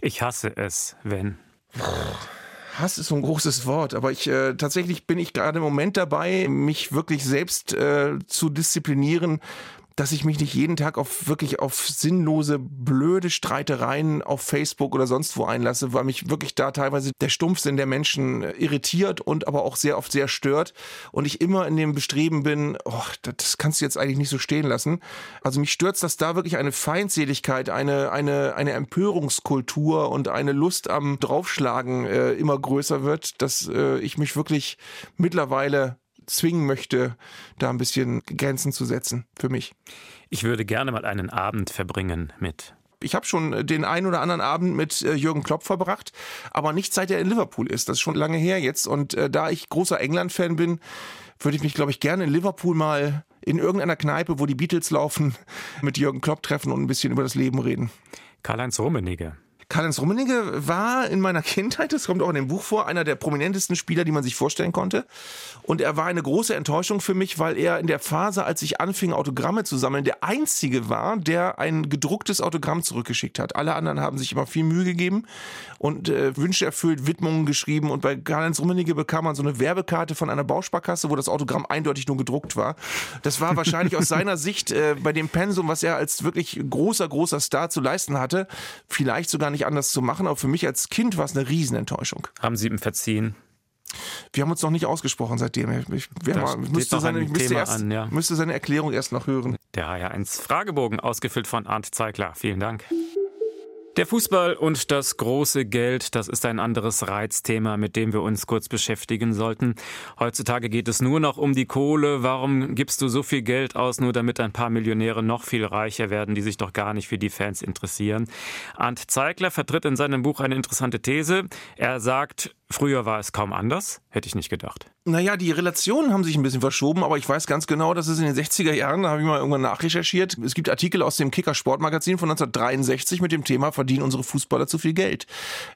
Ich hasse es, wenn Hass ist so ein großes Wort, aber ich äh, tatsächlich bin ich gerade im Moment dabei, mich wirklich selbst äh, zu disziplinieren, dass ich mich nicht jeden Tag auf wirklich auf sinnlose, blöde Streitereien auf Facebook oder sonst wo einlasse, weil mich wirklich da teilweise der Stumpfsinn der Menschen irritiert und aber auch sehr oft sehr stört und ich immer in dem Bestreben bin, oh, das kannst du jetzt eigentlich nicht so stehen lassen. Also mich stört dass da wirklich eine Feindseligkeit, eine, eine, eine Empörungskultur und eine Lust am Draufschlagen äh, immer größer wird, dass äh, ich mich wirklich mittlerweile zwingen möchte, da ein bisschen Grenzen zu setzen für mich. Ich würde gerne mal einen Abend verbringen mit ich habe schon den einen oder anderen Abend mit äh, Jürgen Klopp verbracht, aber nicht seit er in Liverpool ist. Das ist schon lange her jetzt. Und äh, da ich großer England-Fan bin, würde ich mich, glaube ich, gerne in Liverpool mal in irgendeiner Kneipe, wo die Beatles laufen, mit Jürgen Klopp treffen und ein bisschen über das Leben reden. Karl-Heinz Rummenigge. Karl-Heinz Rummenigge war in meiner Kindheit, das kommt auch in dem Buch vor, einer der prominentesten Spieler, die man sich vorstellen konnte. Und er war eine große Enttäuschung für mich, weil er in der Phase, als ich anfing, Autogramme zu sammeln, der einzige war, der ein gedrucktes Autogramm zurückgeschickt hat. Alle anderen haben sich immer viel Mühe gegeben und äh, Wünsche erfüllt, Widmungen geschrieben. Und bei Karl-Heinz Rummenigge bekam man so eine Werbekarte von einer Bausparkasse, wo das Autogramm eindeutig nur gedruckt war. Das war wahrscheinlich aus seiner Sicht äh, bei dem Pensum, was er als wirklich großer, großer Star zu leisten hatte, vielleicht sogar nicht nicht anders zu machen, aber für mich als Kind war es eine Riesenenttäuschung. Haben Sie ihm verziehen? Wir haben uns noch nicht ausgesprochen seitdem. Ich, mal, müsste, seine, müsste, erst, an, ja. müsste seine Erklärung erst noch hören. Der HR1 Fragebogen, ausgefüllt von Arndt Zeigler. Vielen Dank. Der Fußball und das große Geld, das ist ein anderes Reizthema, mit dem wir uns kurz beschäftigen sollten. Heutzutage geht es nur noch um die Kohle. Warum gibst du so viel Geld aus, nur damit ein paar Millionäre noch viel reicher werden, die sich doch gar nicht für die Fans interessieren? Arndt Zeigler vertritt in seinem Buch eine interessante These. Er sagt, Früher war es kaum anders, hätte ich nicht gedacht. Naja, die Relationen haben sich ein bisschen verschoben, aber ich weiß ganz genau, dass es in den 60er Jahren, da habe ich mal irgendwann nachrecherchiert, es gibt Artikel aus dem Kicker Sportmagazin von 1963 mit dem Thema Verdienen unsere Fußballer zu viel Geld.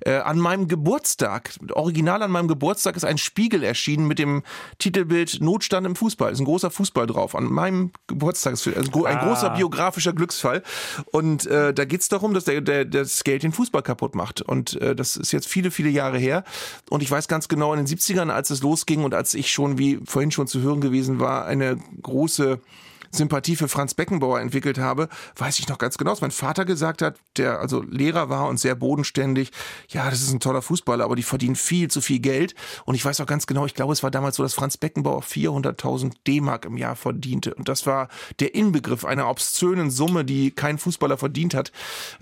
Äh, an meinem Geburtstag, original an meinem Geburtstag ist ein Spiegel erschienen mit dem Titelbild Notstand im Fußball. Ist ein großer Fußball drauf. An meinem Geburtstag ist ein ah. großer biografischer Glücksfall. Und äh, da geht es darum, dass der, der, das Geld den Fußball kaputt macht. Und äh, das ist jetzt viele, viele Jahre her. Und ich weiß ganz genau, in den 70ern, als es losging und als ich schon, wie vorhin schon zu hören gewesen war, eine große Sympathie für Franz Beckenbauer entwickelt habe, weiß ich noch ganz genau, was mein Vater gesagt hat, der also Lehrer war und sehr bodenständig. Ja, das ist ein toller Fußballer, aber die verdienen viel zu viel Geld. Und ich weiß auch ganz genau, ich glaube, es war damals so, dass Franz Beckenbauer 400.000 D-Mark im Jahr verdiente. Und das war der Inbegriff einer obszönen Summe, die kein Fußballer verdient hat.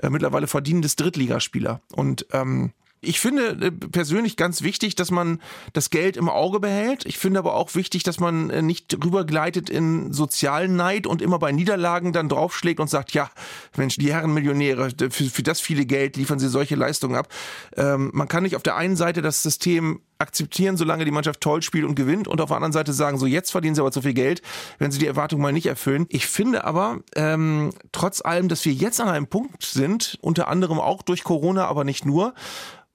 Äh, mittlerweile verdienen das Drittligaspieler. Und ähm, ich finde äh, persönlich ganz wichtig, dass man das Geld im Auge behält. Ich finde aber auch wichtig, dass man äh, nicht rübergleitet in sozialen Neid und immer bei Niederlagen dann draufschlägt und sagt, ja, Mensch, die Herren Millionäre, für, für das viele Geld liefern sie solche Leistungen ab. Ähm, man kann nicht auf der einen Seite das System akzeptieren, solange die Mannschaft toll spielt und gewinnt und auf der anderen Seite sagen, so jetzt verdienen sie aber zu viel Geld, wenn sie die Erwartung mal nicht erfüllen. Ich finde aber, ähm, trotz allem, dass wir jetzt an einem Punkt sind, unter anderem auch durch Corona, aber nicht nur,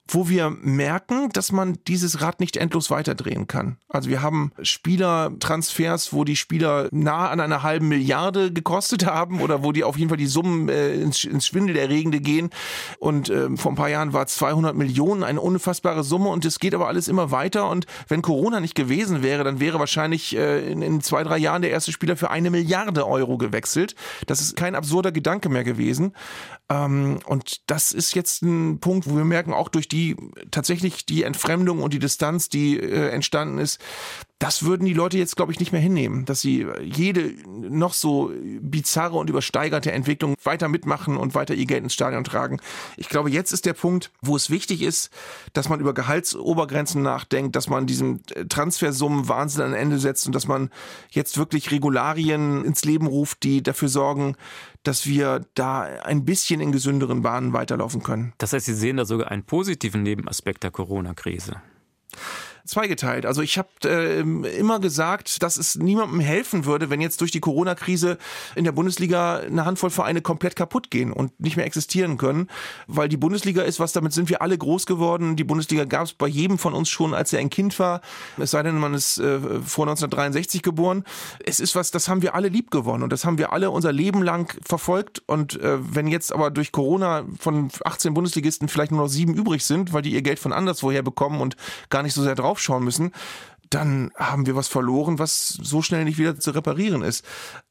wo wir merken, dass man dieses Rad nicht endlos weiterdrehen kann. Also wir haben Spielertransfers, wo die Spieler nah an einer halben Milliarde gekostet haben oder wo die auf jeden Fall die Summen äh, ins, ins Schwindelerregende gehen. Und äh, vor ein paar Jahren war 200 Millionen eine unfassbare Summe und es geht aber alles immer weiter. Und wenn Corona nicht gewesen wäre, dann wäre wahrscheinlich äh, in, in zwei, drei Jahren der erste Spieler für eine Milliarde Euro gewechselt. Das ist kein absurder Gedanke mehr gewesen. Ähm, und das ist jetzt ein Punkt, wo wir merken, auch durch die tatsächlich die Entfremdung und die Distanz, die äh, entstanden ist, das würden die Leute jetzt, glaube ich, nicht mehr hinnehmen, dass sie jede noch so bizarre und übersteigerte Entwicklung weiter mitmachen und weiter ihr Geld ins Stadion tragen. Ich glaube, jetzt ist der Punkt, wo es wichtig ist, dass man über Gehaltsobergrenzen nachdenkt, dass man diesen Transfersummen Wahnsinn an Ende setzt und dass man jetzt wirklich Regularien ins Leben ruft, die dafür sorgen, dass wir da ein bisschen in gesünderen Bahnen weiterlaufen können. Das heißt, Sie sehen da sogar einen positiven Nebenaspekt der Corona-Krise zweigeteilt. Also ich habe äh, immer gesagt, dass es niemandem helfen würde, wenn jetzt durch die Corona-Krise in der Bundesliga eine Handvoll Vereine komplett kaputt gehen und nicht mehr existieren können, weil die Bundesliga ist was, damit sind wir alle groß geworden. Die Bundesliga gab es bei jedem von uns schon, als er ein Kind war, es sei denn, man ist äh, vor 1963 geboren. Es ist was, das haben wir alle lieb gewonnen und das haben wir alle unser Leben lang verfolgt und äh, wenn jetzt aber durch Corona von 18 Bundesligisten vielleicht nur noch sieben übrig sind, weil die ihr Geld von anderswoher bekommen und gar nicht so sehr drauf draufschauen müssen, dann haben wir was verloren, was so schnell nicht wieder zu reparieren ist.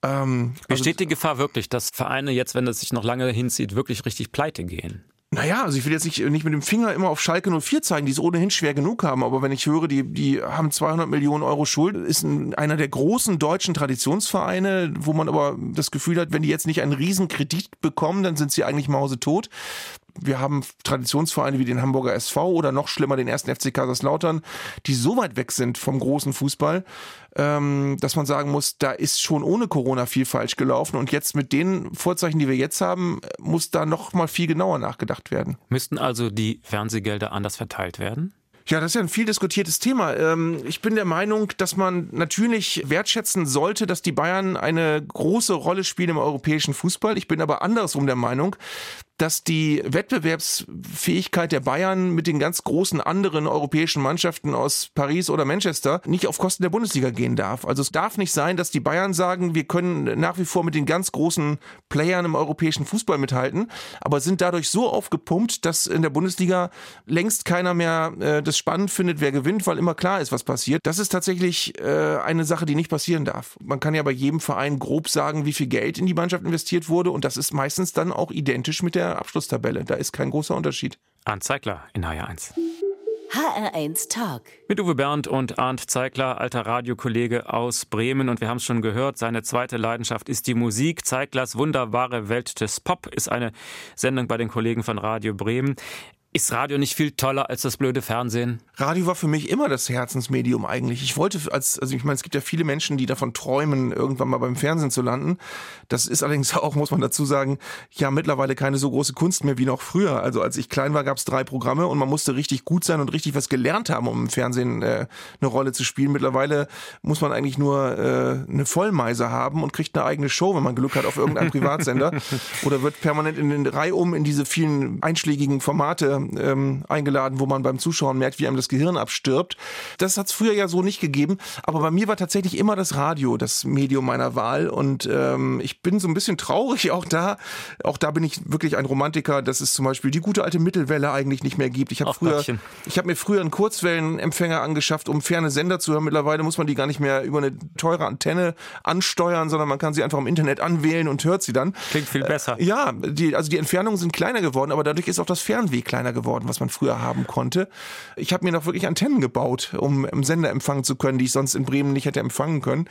Ähm, also Besteht die Gefahr wirklich, dass Vereine jetzt, wenn es sich noch lange hinzieht, wirklich richtig pleite gehen? Naja, also ich will jetzt nicht, nicht mit dem Finger immer auf Schalke 04 zeigen, die es ohnehin schwer genug haben, aber wenn ich höre, die, die haben 200 Millionen Euro Schuld, ist ein, einer der großen deutschen Traditionsvereine, wo man aber das Gefühl hat, wenn die jetzt nicht einen Riesenkredit bekommen, dann sind sie eigentlich mausetot wir haben Traditionsvereine wie den Hamburger SV oder noch schlimmer den ersten FC Kaiserslautern, die so weit weg sind vom großen Fußball, ähm, dass man sagen muss, da ist schon ohne Corona viel falsch gelaufen und jetzt mit den Vorzeichen, die wir jetzt haben, muss da noch mal viel genauer nachgedacht werden. Müssten also die Fernsehgelder anders verteilt werden? Ja, das ist ja ein viel diskutiertes Thema. Ähm, ich bin der Meinung, dass man natürlich wertschätzen sollte, dass die Bayern eine große Rolle spielen im europäischen Fußball. Ich bin aber andersrum der Meinung, dass die Wettbewerbsfähigkeit der Bayern mit den ganz großen anderen europäischen Mannschaften aus Paris oder Manchester nicht auf Kosten der Bundesliga gehen darf. Also es darf nicht sein, dass die Bayern sagen, wir können nach wie vor mit den ganz großen Playern im europäischen Fußball mithalten, aber sind dadurch so aufgepumpt, dass in der Bundesliga längst keiner mehr äh, das spannend findet, wer gewinnt, weil immer klar ist, was passiert. Das ist tatsächlich äh, eine Sache, die nicht passieren darf. Man kann ja bei jedem Verein grob sagen, wie viel Geld in die Mannschaft investiert wurde und das ist meistens dann auch identisch mit der der Abschlusstabelle. Da ist kein großer Unterschied. Arndt Zeigler in HR1. HR1 Talk. Mit Uwe Bernd und Arndt Zeigler, alter Radiokollege aus Bremen. Und wir haben es schon gehört, seine zweite Leidenschaft ist die Musik. Zeiglers wunderbare Welt des Pop ist eine Sendung bei den Kollegen von Radio Bremen. Ist Radio nicht viel toller als das blöde Fernsehen? Radio war für mich immer das Herzensmedium eigentlich. Ich wollte als, also ich meine, es gibt ja viele Menschen, die davon träumen, irgendwann mal beim Fernsehen zu landen. Das ist allerdings auch, muss man dazu sagen, ja mittlerweile keine so große Kunst mehr wie noch früher. Also als ich klein war, gab es drei Programme und man musste richtig gut sein und richtig was gelernt haben, um im Fernsehen äh, eine Rolle zu spielen. Mittlerweile muss man eigentlich nur äh, eine Vollmeise haben und kriegt eine eigene Show, wenn man Glück hat, auf irgendeinem Privatsender. Oder wird permanent in den Reihe um in diese vielen einschlägigen Formate ähm, eingeladen, wo man beim Zuschauen merkt, wie einem das Gehirn abstirbt. Das hat es früher ja so nicht gegeben, aber bei mir war tatsächlich immer das Radio das Medium meiner Wahl und ähm, ich bin so ein bisschen traurig auch da. Auch da bin ich wirklich ein Romantiker, dass es zum Beispiel die gute alte Mittelwelle eigentlich nicht mehr gibt. Ich habe früher, ich habe mir früher einen Kurzwellenempfänger angeschafft, um ferne Sender zu hören. Mittlerweile muss man die gar nicht mehr über eine teure Antenne ansteuern, sondern man kann sie einfach im Internet anwählen und hört sie dann. Klingt viel besser. Äh, ja, die, also die Entfernungen sind kleiner geworden, aber dadurch ist auch das Fernweh kleiner geworden, was man früher haben konnte. Ich habe mir noch wirklich Antennen gebaut, um im Sender empfangen zu können, die ich sonst in Bremen nicht hätte empfangen können.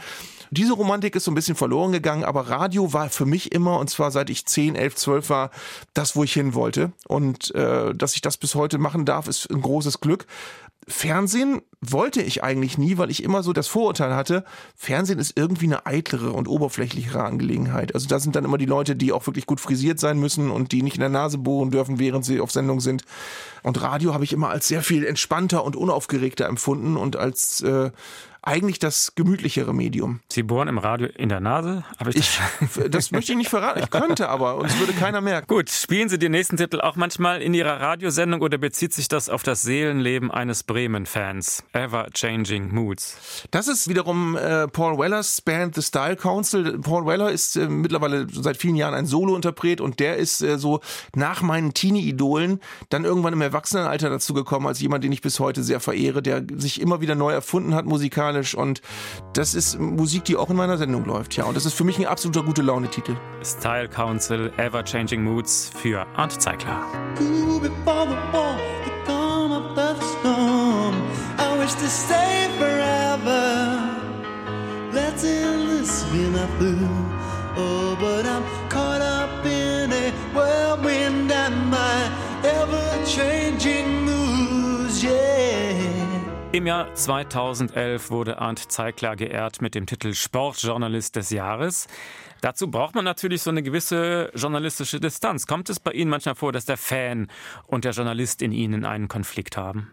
Diese Romantik ist so ein bisschen verloren gegangen, aber Radio war für mich immer, und zwar seit ich 10, 11, 12 war, das, wo ich hin wollte. Und äh, dass ich das bis heute machen darf, ist ein großes Glück. Fernsehen wollte ich eigentlich nie, weil ich immer so das Vorurteil hatte, Fernsehen ist irgendwie eine eitlere und oberflächlichere Angelegenheit. Also da sind dann immer die Leute, die auch wirklich gut frisiert sein müssen und die nicht in der Nase bohren dürfen, während sie auf Sendung sind. Und Radio habe ich immer als sehr viel entspannter und unaufgeregter empfunden und als äh, eigentlich das gemütlichere Medium. Sie bohren im Radio in der Nase? Aber ich, ich das möchte ich nicht verraten. Ich könnte aber, und es würde keiner merken. Gut, spielen Sie den nächsten Titel auch manchmal in Ihrer Radiosendung oder bezieht sich das auf das Seelenleben eines Bremen-Fans? Ever Changing Moods. Das ist wiederum äh, Paul Wellers Band The Style Council. Paul Weller ist äh, mittlerweile seit vielen Jahren ein Solo-Interpret und der ist äh, so nach meinen Teenie-Idolen dann irgendwann im Erwachsenenalter dazu gekommen, als jemand, den ich bis heute sehr verehre, der sich immer wieder neu erfunden hat musikalisch und das ist Musik, die auch in meiner Sendung läuft, ja. Und das ist für mich ein absoluter gute Laune-Titel. Style Council, Ever Changing Moods für Arndt Zeigler. Oh, Im Jahr 2011 wurde Arndt Zeigler geehrt mit dem Titel Sportjournalist des Jahres. Dazu braucht man natürlich so eine gewisse journalistische Distanz. Kommt es bei Ihnen manchmal vor, dass der Fan und der Journalist in Ihnen einen Konflikt haben?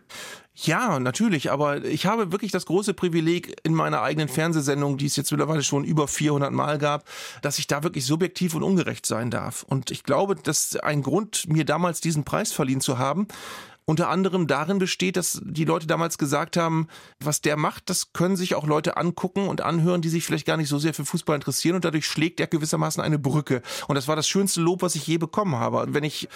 Ja, natürlich, aber ich habe wirklich das große Privileg in meiner eigenen Fernsehsendung, die es jetzt mittlerweile schon über 400 Mal gab, dass ich da wirklich subjektiv und ungerecht sein darf. Und ich glaube, dass ein Grund, mir damals diesen Preis verliehen zu haben, unter anderem darin besteht, dass die Leute damals gesagt haben, was der macht, das können sich auch Leute angucken und anhören, die sich vielleicht gar nicht so sehr für Fußball interessieren und dadurch schlägt er gewissermaßen eine Brücke. Und das war das schönste Lob, was ich je bekommen habe. Und wenn ich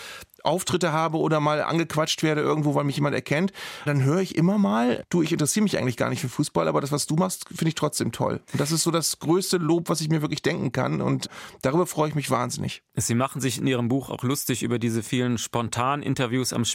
Auftritte habe oder mal angequatscht werde irgendwo, weil mich jemand erkennt, dann höre ich immer mal, du, ich interessiere mich eigentlich gar nicht für Fußball, aber das, was du machst, finde ich trotzdem toll. Und das ist so das größte Lob, was ich mir wirklich denken kann und darüber freue ich mich wahnsinnig. Sie machen sich in Ihrem Buch auch lustig über diese vielen spontanen Interviews am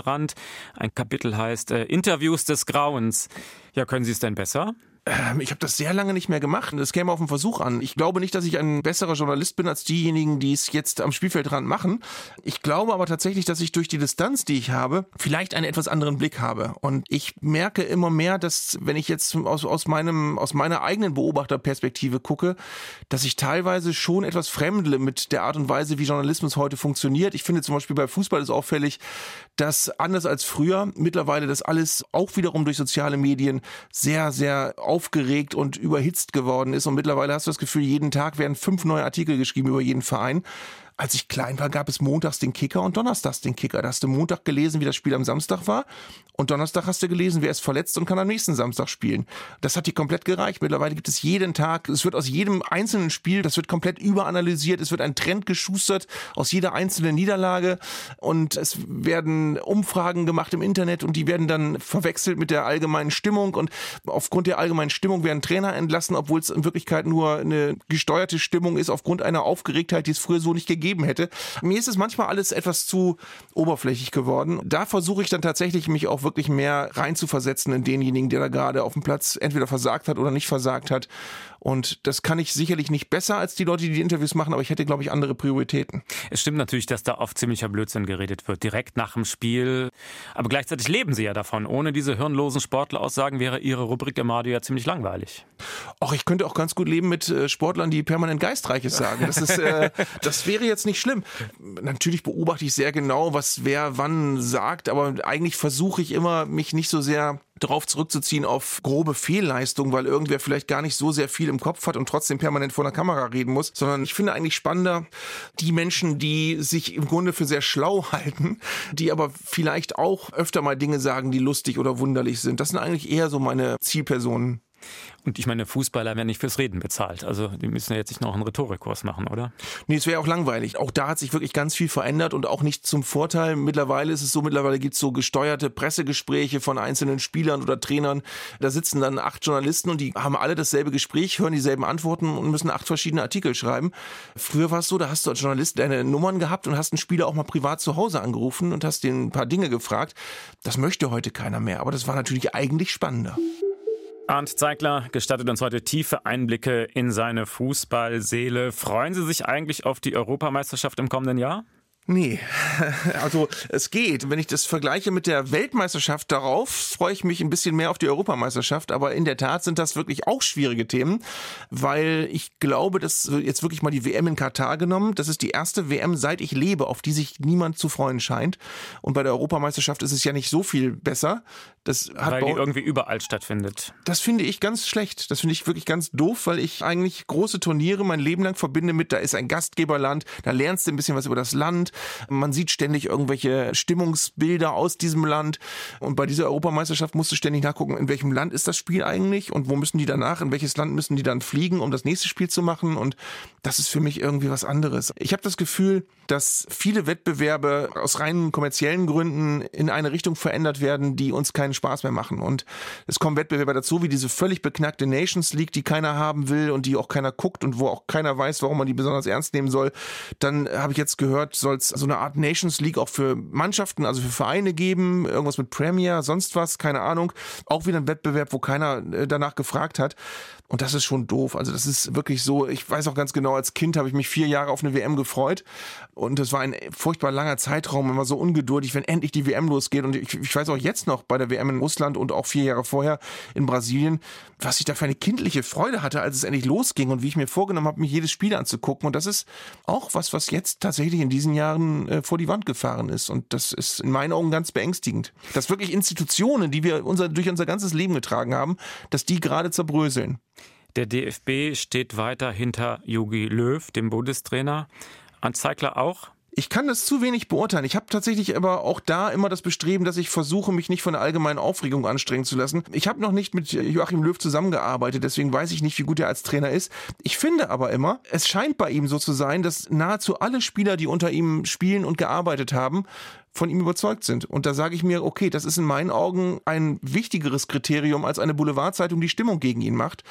Spielfeldrand. Ein Kapitel heißt äh, Interviews des Grauens. Ja, können Sie es denn besser? Ähm, ich habe das sehr lange nicht mehr gemacht. Das käme auf den Versuch an. Ich glaube nicht, dass ich ein besserer Journalist bin als diejenigen, die es jetzt am Spielfeldrand machen. Ich glaube aber tatsächlich, dass ich durch die Distanz, die ich habe, vielleicht einen etwas anderen Blick habe. Und ich merke immer mehr, dass wenn ich jetzt aus, aus, meinem, aus meiner eigenen Beobachterperspektive gucke, dass ich teilweise schon etwas fremdle mit der Art und Weise, wie Journalismus heute funktioniert. Ich finde zum Beispiel bei Fußball ist auffällig, dass anders als früher mittlerweile das alles auch wiederum durch soziale Medien sehr, sehr aufgeregt und überhitzt geworden ist. Und mittlerweile hast du das Gefühl, jeden Tag werden fünf neue Artikel geschrieben über jeden Verein als ich klein war, gab es montags den Kicker und donnerstags den Kicker. Da hast du Montag gelesen, wie das Spiel am Samstag war und Donnerstag hast du gelesen, wer ist verletzt und kann am nächsten Samstag spielen. Das hat dir komplett gereicht. Mittlerweile gibt es jeden Tag, es wird aus jedem einzelnen Spiel, das wird komplett überanalysiert, es wird ein Trend geschustert aus jeder einzelnen Niederlage und es werden Umfragen gemacht im Internet und die werden dann verwechselt mit der allgemeinen Stimmung und aufgrund der allgemeinen Stimmung werden Trainer entlassen, obwohl es in Wirklichkeit nur eine gesteuerte Stimmung ist aufgrund einer Aufgeregtheit, die es früher so nicht gegeben gegeben hätte. Mir ist es manchmal alles etwas zu oberflächlich geworden. Da versuche ich dann tatsächlich, mich auch wirklich mehr reinzuversetzen in denjenigen, der da gerade auf dem Platz entweder versagt hat oder nicht versagt hat. Und das kann ich sicherlich nicht besser als die Leute, die die Interviews machen, aber ich hätte, glaube ich, andere Prioritäten. Es stimmt natürlich, dass da oft ziemlicher Blödsinn geredet wird, direkt nach dem Spiel. Aber gleichzeitig leben sie ja davon. Ohne diese hirnlosen Sportleraussagen wäre ihre Rubrik im Radio ja ziemlich langweilig. Ach, ich könnte auch ganz gut leben mit äh, Sportlern, die permanent Geistreiches sagen. Das ist, äh, das wäre jetzt nicht schlimm. Natürlich beobachte ich sehr genau, was wer wann sagt, aber eigentlich versuche ich immer, mich nicht so sehr darauf zurückzuziehen auf grobe Fehlleistung, weil irgendwer vielleicht gar nicht so sehr viel im Kopf hat und trotzdem permanent vor der Kamera reden muss, sondern ich finde eigentlich spannender die Menschen, die sich im Grunde für sehr schlau halten, die aber vielleicht auch öfter mal Dinge sagen, die lustig oder wunderlich sind. Das sind eigentlich eher so meine Zielpersonen. Und ich meine, Fußballer werden nicht fürs Reden bezahlt. Also die müssen ja jetzt nicht noch einen Rhetorikkurs machen, oder? Nee, es wäre auch langweilig. Auch da hat sich wirklich ganz viel verändert und auch nicht zum Vorteil. Mittlerweile ist es so, mittlerweile gibt es so gesteuerte Pressegespräche von einzelnen Spielern oder Trainern. Da sitzen dann acht Journalisten und die haben alle dasselbe Gespräch, hören dieselben Antworten und müssen acht verschiedene Artikel schreiben. Früher war es so, da hast du als Journalist deine Nummern gehabt und hast einen Spieler auch mal privat zu Hause angerufen und hast den ein paar Dinge gefragt. Das möchte heute keiner mehr, aber das war natürlich eigentlich spannender. Arndt Zeigler gestattet uns heute tiefe Einblicke in seine Fußballseele. Freuen Sie sich eigentlich auf die Europameisterschaft im kommenden Jahr? Nee, also es geht. Wenn ich das vergleiche mit der Weltmeisterschaft darauf, freue ich mich ein bisschen mehr auf die Europameisterschaft. Aber in der Tat sind das wirklich auch schwierige Themen, weil ich glaube, dass jetzt wirklich mal die WM in Katar genommen, das ist die erste WM, seit ich lebe, auf die sich niemand zu freuen scheint. Und bei der Europameisterschaft ist es ja nicht so viel besser. Das hat weil die irgendwie überall stattfindet. Das finde ich ganz schlecht. Das finde ich wirklich ganz doof, weil ich eigentlich große Turniere mein Leben lang verbinde mit, da ist ein Gastgeberland, da lernst du ein bisschen was über das Land man sieht ständig irgendwelche Stimmungsbilder aus diesem Land. Und bei dieser Europameisterschaft musst du ständig nachgucken, in welchem Land ist das Spiel eigentlich und wo müssen die danach, in welches Land müssen die dann fliegen, um das nächste Spiel zu machen. Und das ist für mich irgendwie was anderes. Ich habe das Gefühl, dass viele Wettbewerbe aus rein kommerziellen Gründen in eine Richtung verändert werden, die uns keinen Spaß mehr machen. Und es kommen Wettbewerbe dazu, wie diese völlig beknackte Nations League, die keiner haben will und die auch keiner guckt und wo auch keiner weiß, warum man die besonders ernst nehmen soll. Dann habe ich jetzt gehört, soll es so eine Art Nations League auch für Mannschaften, also für Vereine geben, irgendwas mit Premier, sonst was, keine Ahnung. Auch wieder ein Wettbewerb, wo keiner äh, danach gefragt hat. Und das ist schon doof. Also das ist wirklich so, ich weiß auch ganz genau, als Kind habe ich mich vier Jahre auf eine WM gefreut. Und das war ein furchtbar langer Zeitraum, immer so ungeduldig, wenn endlich die WM losgeht. Und ich, ich weiß auch jetzt noch bei der WM in Russland und auch vier Jahre vorher in Brasilien, was ich da für eine kindliche Freude hatte, als es endlich losging und wie ich mir vorgenommen habe, mich jedes Spiel anzugucken. Und das ist auch was, was jetzt tatsächlich in diesen Jahren äh, vor die Wand gefahren ist. Und das ist in meinen Augen ganz beängstigend. Dass wirklich Institutionen, die wir unser, durch unser ganzes Leben getragen haben, dass die gerade zerbröseln. Der DFB steht weiter hinter Jogi Löw, dem Bundestrainer. An Zeigler auch? Ich kann das zu wenig beurteilen. Ich habe tatsächlich aber auch da immer das Bestreben, dass ich versuche, mich nicht von der allgemeinen Aufregung anstrengen zu lassen. Ich habe noch nicht mit Joachim Löw zusammengearbeitet, deswegen weiß ich nicht, wie gut er als Trainer ist. Ich finde aber immer, es scheint bei ihm so zu sein, dass nahezu alle Spieler, die unter ihm spielen und gearbeitet haben, von ihm überzeugt sind. Und da sage ich mir, okay, das ist in meinen Augen ein wichtigeres Kriterium als eine Boulevardzeitung, die Stimmung gegen ihn macht.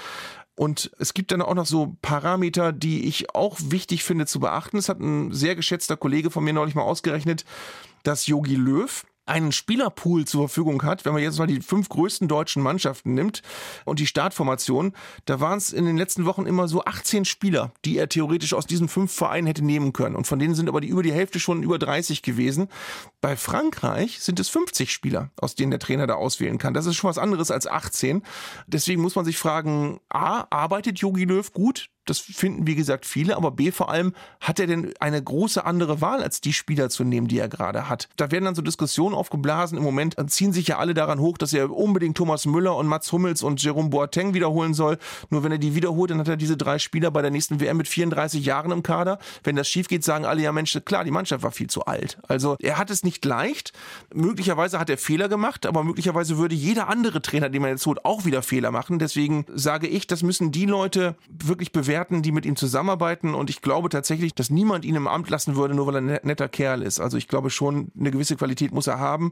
Und es gibt dann auch noch so Parameter, die ich auch wichtig finde zu beachten. Es hat ein sehr geschätzter Kollege von mir neulich mal ausgerechnet, dass Yogi Löw einen Spielerpool zur Verfügung hat, wenn man jetzt mal die fünf größten deutschen Mannschaften nimmt und die Startformation, da waren es in den letzten Wochen immer so 18 Spieler, die er theoretisch aus diesen fünf Vereinen hätte nehmen können. Und von denen sind aber die über die Hälfte schon über 30 gewesen. Bei Frankreich sind es 50 Spieler, aus denen der Trainer da auswählen kann. Das ist schon was anderes als 18. Deswegen muss man sich fragen, A, arbeitet Jogi Löw gut? Das finden, wie gesagt, viele. Aber B vor allem, hat er denn eine große andere Wahl, als die Spieler zu nehmen, die er gerade hat? Da werden dann so Diskussionen aufgeblasen. Im Moment ziehen sich ja alle daran hoch, dass er unbedingt Thomas Müller und Mats Hummels und Jerome Boateng wiederholen soll. Nur wenn er die wiederholt, dann hat er diese drei Spieler bei der nächsten WM mit 34 Jahren im Kader. Wenn das schief geht, sagen alle, ja Mensch, klar, die Mannschaft war viel zu alt. Also er hat es nicht leicht. Möglicherweise hat er Fehler gemacht, aber möglicherweise würde jeder andere Trainer, den man jetzt holt, auch wieder Fehler machen. Deswegen sage ich, das müssen die Leute wirklich bewerten bewerten, die mit ihm zusammenarbeiten. Und ich glaube tatsächlich, dass niemand ihn im Amt lassen würde, nur weil er ein netter Kerl ist. Also ich glaube schon, eine gewisse Qualität muss er haben.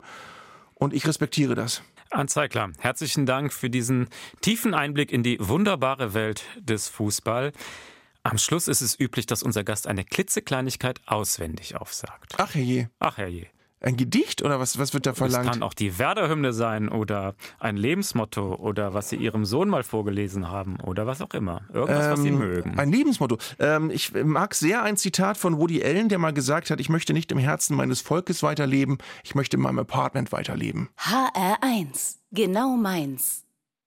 Und ich respektiere das. Anzeigler, herzlichen Dank für diesen tiefen Einblick in die wunderbare Welt des Fußball. Am Schluss ist es üblich, dass unser Gast eine klitzekleinigkeit auswendig aufsagt. Ach herrje. Ach herje. Ein Gedicht oder was, was wird da verlangt? Es kann auch die Werder-Hymne sein oder ein Lebensmotto oder was Sie Ihrem Sohn mal vorgelesen haben oder was auch immer. Irgendwas, ähm, was Sie ähm, mögen. Ein Lebensmotto. Ähm, ich mag sehr ein Zitat von Woody Allen, der mal gesagt hat, ich möchte nicht im Herzen meines Volkes weiterleben, ich möchte in meinem Apartment weiterleben. HR1, genau meins.